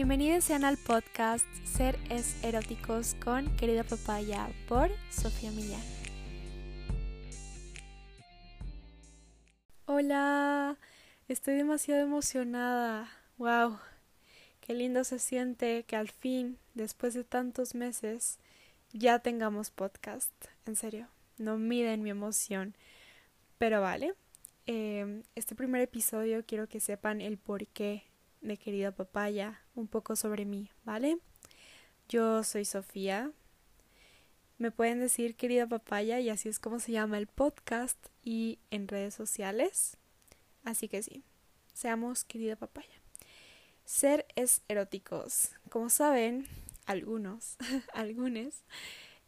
Bienvenidos sean al podcast Ser es Eróticos con Querida Papaya por Sofía Millán. Hola, estoy demasiado emocionada. Wow, qué lindo se siente que al fin, después de tantos meses, ya tengamos podcast. En serio, no miden mi emoción. Pero vale, eh, este primer episodio quiero que sepan el porqué de querida papaya, un poco sobre mí, ¿vale? Yo soy Sofía. Me pueden decir querida papaya y así es como se llama el podcast y en redes sociales. Así que sí, seamos querida papaya. Ser es eróticos. Como saben, algunos, algunos,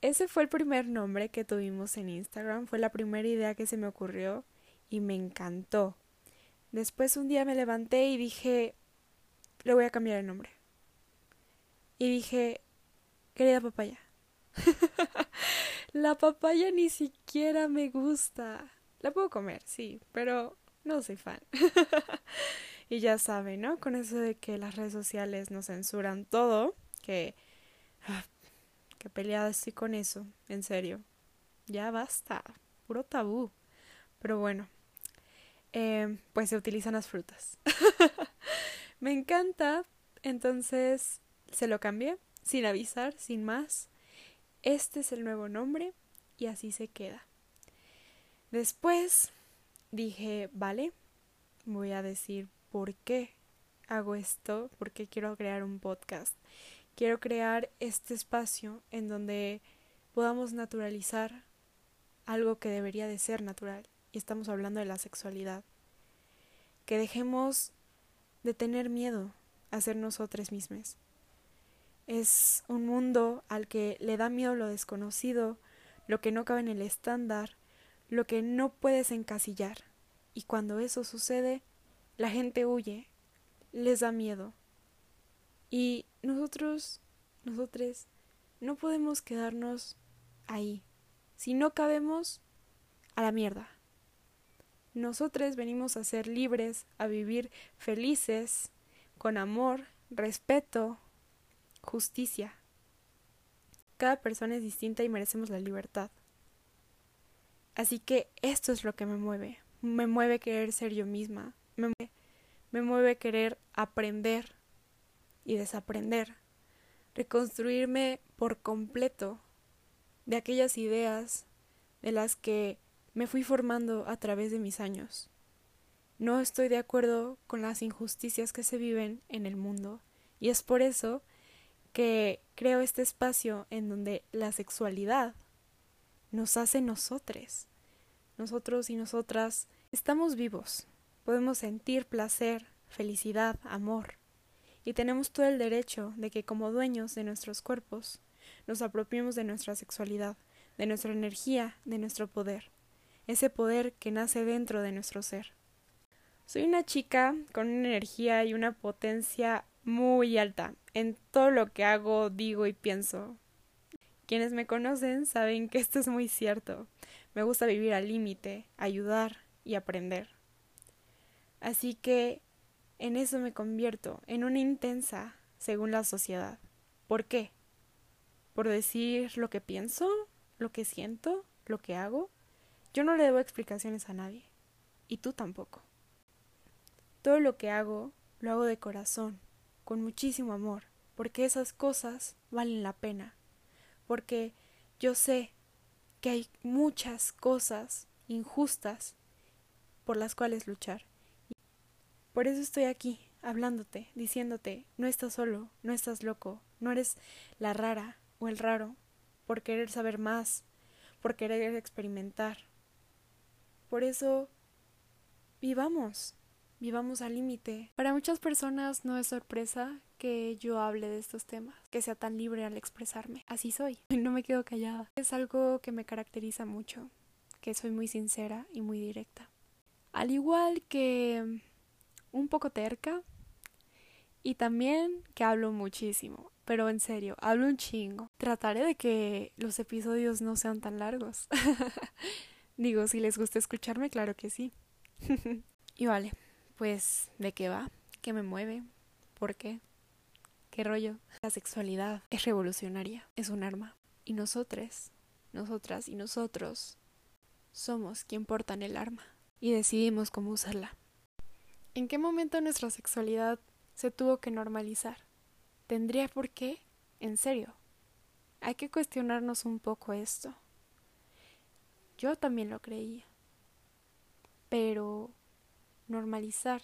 ese fue el primer nombre que tuvimos en Instagram, fue la primera idea que se me ocurrió y me encantó. Después un día me levanté y dije, le voy a cambiar el nombre. Y dije, querida papaya. la papaya ni siquiera me gusta. La puedo comer, sí, pero no soy fan. y ya saben, ¿no? Con eso de que las redes sociales nos censuran todo, que... Ah, que peleada estoy con eso, en serio. Ya basta, puro tabú. Pero bueno, eh, pues se utilizan las frutas. Me encanta. Entonces se lo cambié, sin avisar, sin más. Este es el nuevo nombre y así se queda. Después dije, vale, voy a decir por qué hago esto, por qué quiero crear un podcast. Quiero crear este espacio en donde podamos naturalizar algo que debería de ser natural. Y estamos hablando de la sexualidad. Que dejemos de tener miedo a ser nosotros mismos. Es un mundo al que le da miedo lo desconocido, lo que no cabe en el estándar, lo que no puedes encasillar. Y cuando eso sucede, la gente huye, les da miedo. Y nosotros, nosotros, no podemos quedarnos ahí. Si no cabemos, a la mierda. Nosotros venimos a ser libres, a vivir felices, con amor, respeto, justicia. Cada persona es distinta y merecemos la libertad. Así que esto es lo que me mueve. Me mueve querer ser yo misma. Me mueve, me mueve querer aprender y desaprender. Reconstruirme por completo de aquellas ideas de las que me fui formando a través de mis años. No estoy de acuerdo con las injusticias que se viven en el mundo y es por eso que creo este espacio en donde la sexualidad nos hace nosotros. Nosotros y nosotras estamos vivos, podemos sentir placer, felicidad, amor, y tenemos todo el derecho de que como dueños de nuestros cuerpos nos apropiemos de nuestra sexualidad, de nuestra energía, de nuestro poder ese poder que nace dentro de nuestro ser. Soy una chica con una energía y una potencia muy alta en todo lo que hago, digo y pienso. Quienes me conocen saben que esto es muy cierto. Me gusta vivir al límite, ayudar y aprender. Así que en eso me convierto, en una intensa, según la sociedad. ¿Por qué? ¿Por decir lo que pienso, lo que siento, lo que hago? Yo no le debo explicaciones a nadie, y tú tampoco. Todo lo que hago, lo hago de corazón, con muchísimo amor, porque esas cosas valen la pena, porque yo sé que hay muchas cosas injustas por las cuales luchar. Por eso estoy aquí, hablándote, diciéndote, no estás solo, no estás loco, no eres la rara o el raro, por querer saber más, por querer experimentar, por eso, vivamos, vivamos al límite. Para muchas personas no es sorpresa que yo hable de estos temas, que sea tan libre al expresarme. Así soy, no me quedo callada. Es algo que me caracteriza mucho, que soy muy sincera y muy directa. Al igual que un poco terca y también que hablo muchísimo. Pero en serio, hablo un chingo. Trataré de que los episodios no sean tan largos. Digo, si les gusta escucharme, claro que sí. y vale, pues, ¿de qué va? ¿Qué me mueve? ¿Por qué? ¿Qué rollo? La sexualidad es revolucionaria, es un arma. Y nosotros, nosotras y nosotros somos quien portan el arma y decidimos cómo usarla. ¿En qué momento nuestra sexualidad se tuvo que normalizar? ¿Tendría por qué? En serio. Hay que cuestionarnos un poco esto. Yo también lo creía. Pero normalizar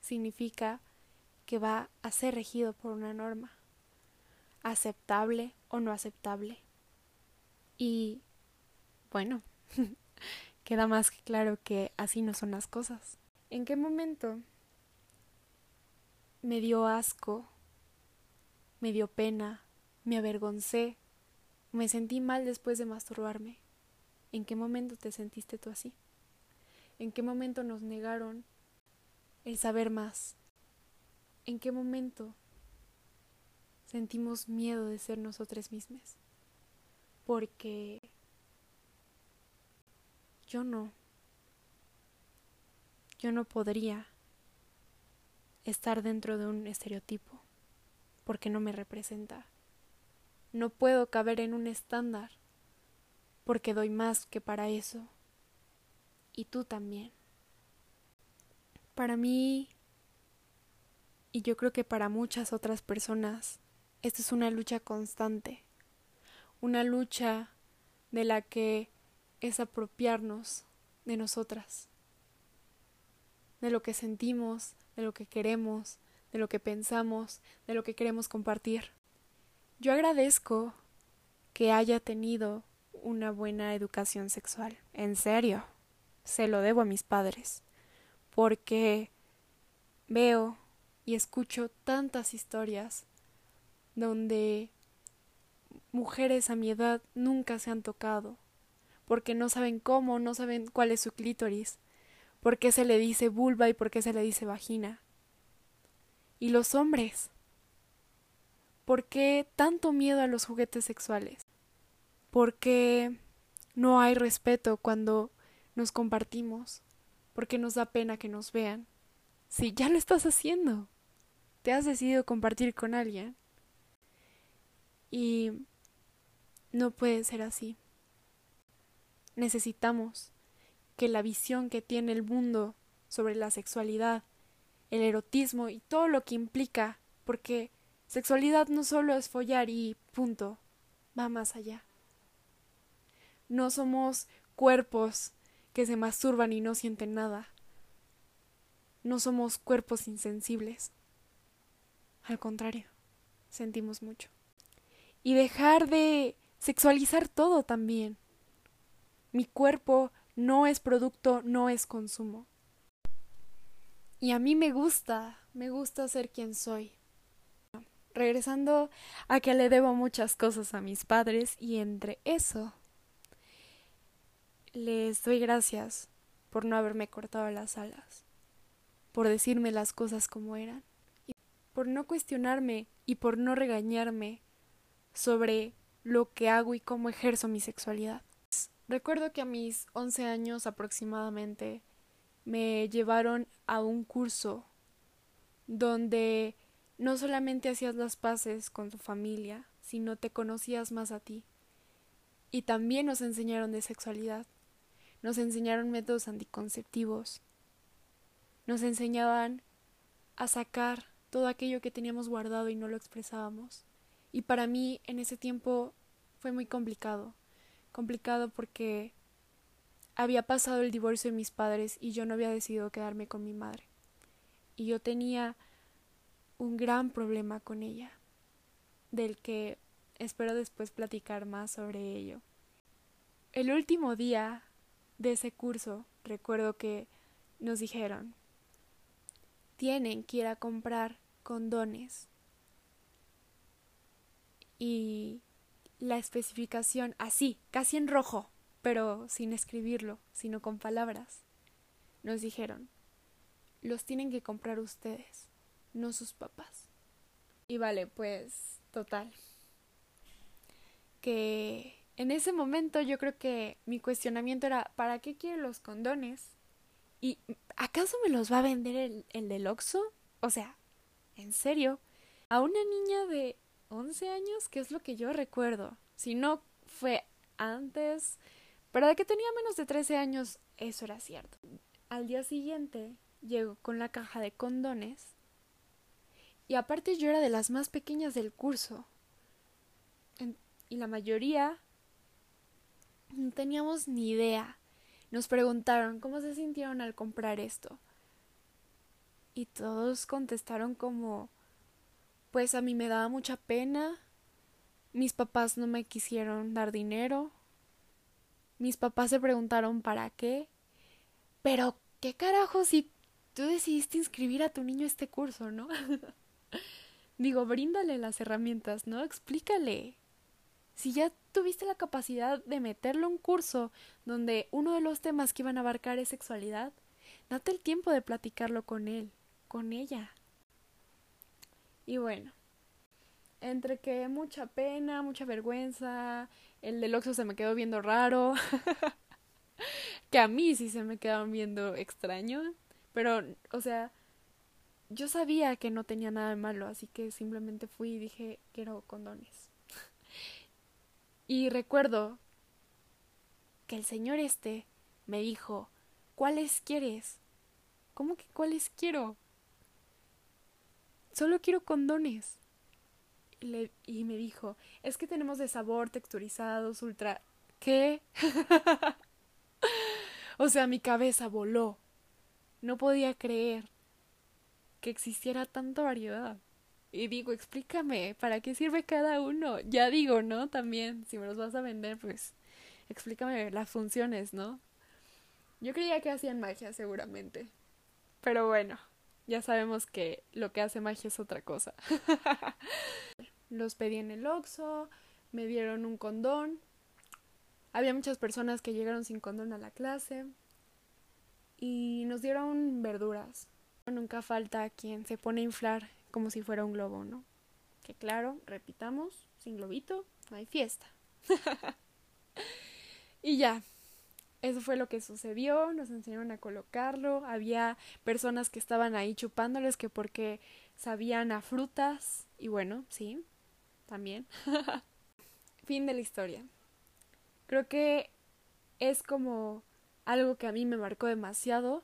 significa que va a ser regido por una norma, aceptable o no aceptable. Y bueno, queda más que claro que así no son las cosas. ¿En qué momento me dio asco, me dio pena, me avergoncé, me sentí mal después de masturbarme? ¿En qué momento te sentiste tú así? ¿En qué momento nos negaron el saber más? ¿En qué momento sentimos miedo de ser nosotros mismos? Porque yo no. Yo no podría estar dentro de un estereotipo porque no me representa. No puedo caber en un estándar porque doy más que para eso. Y tú también. Para mí y yo creo que para muchas otras personas, esta es una lucha constante, una lucha de la que es apropiarnos de nosotras, de lo que sentimos, de lo que queremos, de lo que pensamos, de lo que queremos compartir. Yo agradezco que haya tenido una buena educación sexual, en serio, se lo debo a mis padres, porque veo y escucho tantas historias donde mujeres a mi edad nunca se han tocado, porque no saben cómo, no saben cuál es su clítoris, por qué se le dice vulva y por qué se le dice vagina. Y los hombres, ¿por qué tanto miedo a los juguetes sexuales? ¿Por qué no hay respeto cuando nos compartimos? ¿Por qué nos da pena que nos vean? Si ya lo estás haciendo te has decidido compartir con alguien. Y no puede ser así. Necesitamos que la visión que tiene el mundo sobre la sexualidad, el erotismo y todo lo que implica, porque sexualidad no solo es follar y punto, va más allá. No somos cuerpos que se masturban y no sienten nada. No somos cuerpos insensibles. Al contrario, sentimos mucho. Y dejar de sexualizar todo también. Mi cuerpo no es producto, no es consumo. Y a mí me gusta, me gusta ser quien soy. Regresando a que le debo muchas cosas a mis padres y entre eso les doy gracias por no haberme cortado las alas, por decirme las cosas como eran por no cuestionarme y por no regañarme sobre lo que hago y cómo ejerzo mi sexualidad. Recuerdo que a mis 11 años aproximadamente me llevaron a un curso donde no solamente hacías las paces con tu familia, sino te conocías más a ti. Y también nos enseñaron de sexualidad. Nos enseñaron métodos anticonceptivos. Nos enseñaban a sacar todo aquello que teníamos guardado y no lo expresábamos. Y para mí en ese tiempo fue muy complicado. Complicado porque había pasado el divorcio de mis padres y yo no había decidido quedarme con mi madre. Y yo tenía un gran problema con ella, del que espero después platicar más sobre ello. El último día de ese curso recuerdo que nos dijeron tienen que ir a comprar condones. Y la especificación así, casi en rojo, pero sin escribirlo, sino con palabras. Nos dijeron, los tienen que comprar ustedes, no sus papás. Y vale, pues, total. Que en ese momento yo creo que mi cuestionamiento era, ¿para qué quieren los condones? ¿Y acaso me los va a vender el, el del Oxxo? O sea, ¿en serio? a una niña de 11 años, que es lo que yo recuerdo. Si no fue antes, pero de que tenía menos de 13 años, eso era cierto. Al día siguiente llegó con la caja de condones y aparte yo era de las más pequeñas del curso. y la mayoría no teníamos ni idea. Nos preguntaron cómo se sintieron al comprar esto. Y todos contestaron como pues a mí me daba mucha pena. Mis papás no me quisieron dar dinero. Mis papás se preguntaron para qué. Pero, ¿qué carajo si tú decidiste inscribir a tu niño a este curso, no? Digo, bríndale las herramientas, ¿no? Explícale. Si ya tuviste la capacidad de meterlo a un curso donde uno de los temas que iban a abarcar es sexualidad, date el tiempo de platicarlo con él, con ella. Y bueno, entre que mucha pena, mucha vergüenza, el del Oxxo se me quedó viendo raro, que a mí sí se me quedaron viendo extraño, pero, o sea, yo sabía que no tenía nada de malo, así que simplemente fui y dije, quiero condones. Y recuerdo que el señor este me dijo, ¿cuáles quieres? ¿Cómo que cuáles quiero? Solo quiero condones. Y, y me dijo, es que tenemos de sabor, texturizados, ultra... ¿Qué? o sea, mi cabeza voló. No podía creer que existiera tanta variedad. Y digo, explícame, ¿para qué sirve cada uno? Ya digo, ¿no? También, si me los vas a vender, pues explícame las funciones, ¿no? Yo creía que hacían magia, seguramente. Pero bueno, ya sabemos que lo que hace magia es otra cosa. Los pedí en el Oxxo, me dieron un condón. Había muchas personas que llegaron sin condón a la clase. Y nos dieron verduras. Nunca falta quien se pone a inflar como si fuera un globo, ¿no? Que claro, repitamos, sin globito no hay fiesta. y ya, eso fue lo que sucedió, nos enseñaron a colocarlo, había personas que estaban ahí chupándoles que porque sabían a frutas y bueno, sí, también. fin de la historia. Creo que es como algo que a mí me marcó demasiado.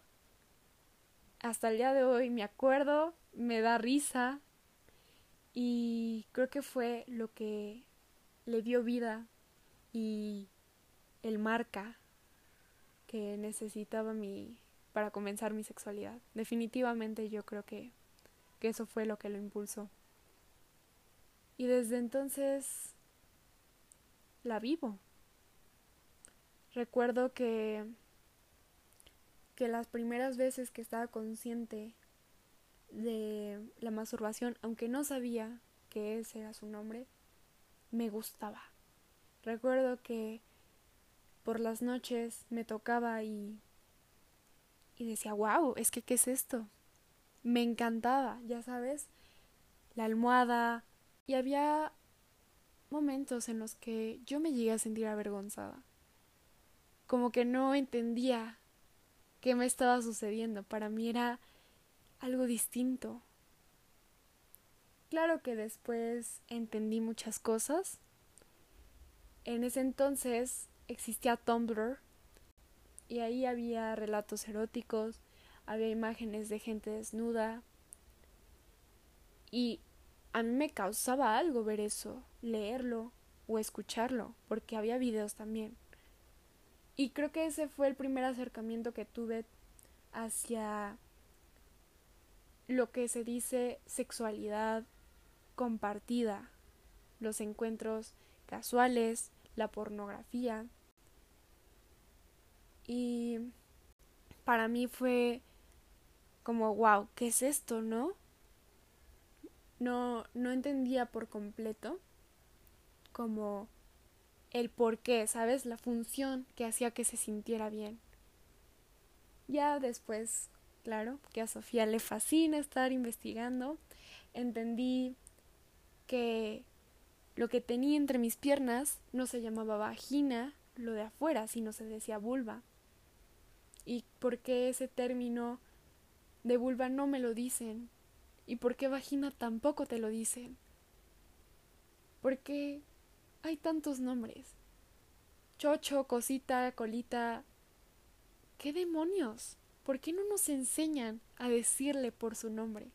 Hasta el día de hoy me acuerdo, me da risa y creo que fue lo que le dio vida y el marca que necesitaba mi para comenzar mi sexualidad. Definitivamente yo creo que, que eso fue lo que lo impulsó. Y desde entonces la vivo. Recuerdo que que las primeras veces que estaba consciente de la masturbación, aunque no sabía que ese era su nombre, me gustaba. Recuerdo que por las noches me tocaba y, y decía, wow, es que ¿qué es esto? Me encantaba, ya sabes, la almohada. Y había momentos en los que yo me llegué a sentir avergonzada. Como que no entendía qué me estaba sucediendo. Para mí era algo distinto. Claro que después entendí muchas cosas. En ese entonces existía Tumblr y ahí había relatos eróticos, había imágenes de gente desnuda y a mí me causaba algo ver eso, leerlo o escucharlo, porque había videos también. Y creo que ese fue el primer acercamiento que tuve hacia lo que se dice sexualidad compartida, los encuentros casuales, la pornografía. Y para mí fue como, wow, ¿qué es esto, no? No, no entendía por completo como el por qué, ¿sabes? La función que hacía que se sintiera bien. Ya después, claro, que a Sofía le fascina estar investigando, entendí que lo que tenía entre mis piernas no se llamaba vagina, lo de afuera, sino se decía vulva. ¿Y por qué ese término de vulva no me lo dicen? ¿Y por qué vagina tampoco te lo dicen? ¿Por qué hay tantos nombres? Chocho, cosita, colita. ¿Qué demonios? ¿Por qué no nos enseñan a decirle por su nombre?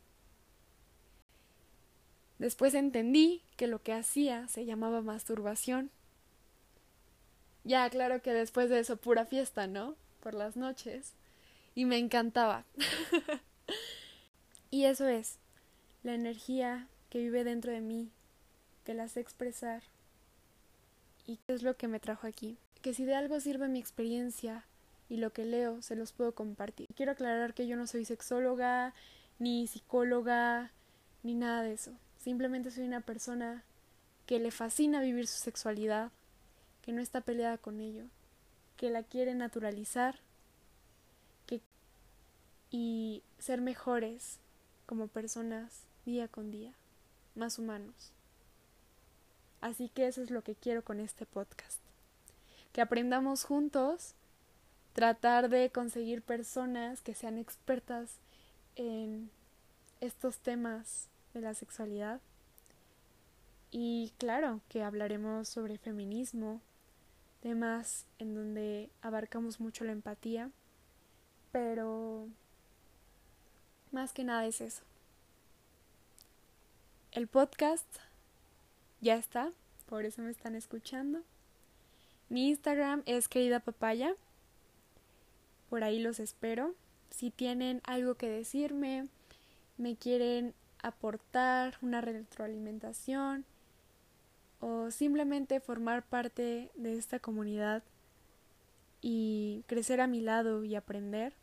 Después entendí que lo que hacía se llamaba masturbación. Ya, claro que después de eso pura fiesta, ¿no? Por las noches. Y me encantaba. y eso es, la energía que vive dentro de mí, que la sé expresar. Y qué es lo que me trajo aquí. Que si de algo sirve mi experiencia y lo que leo, se los puedo compartir. Quiero aclarar que yo no soy sexóloga, ni psicóloga, ni nada de eso. Simplemente soy una persona que le fascina vivir su sexualidad, que no está peleada con ello, que la quiere naturalizar que y ser mejores como personas día con día, más humanos. Así que eso es lo que quiero con este podcast. Que aprendamos juntos, tratar de conseguir personas que sean expertas en estos temas de la sexualidad. Y claro, que hablaremos sobre feminismo, temas en donde abarcamos mucho la empatía, pero más que nada es eso. El podcast ya está, por eso me están escuchando. Mi Instagram es querida papaya. Por ahí los espero. Si tienen algo que decirme, me quieren aportar una retroalimentación o simplemente formar parte de esta comunidad y crecer a mi lado y aprender,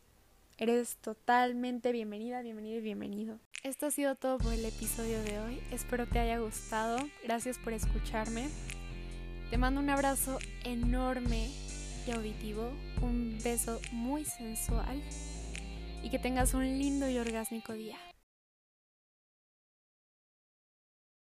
eres totalmente bienvenida, bienvenido y bienvenido. Esto ha sido todo por el episodio de hoy. Espero te haya gustado. Gracias por escucharme. Te mando un abrazo enorme auditivo, un beso muy sensual y que tengas un lindo y orgásmico día.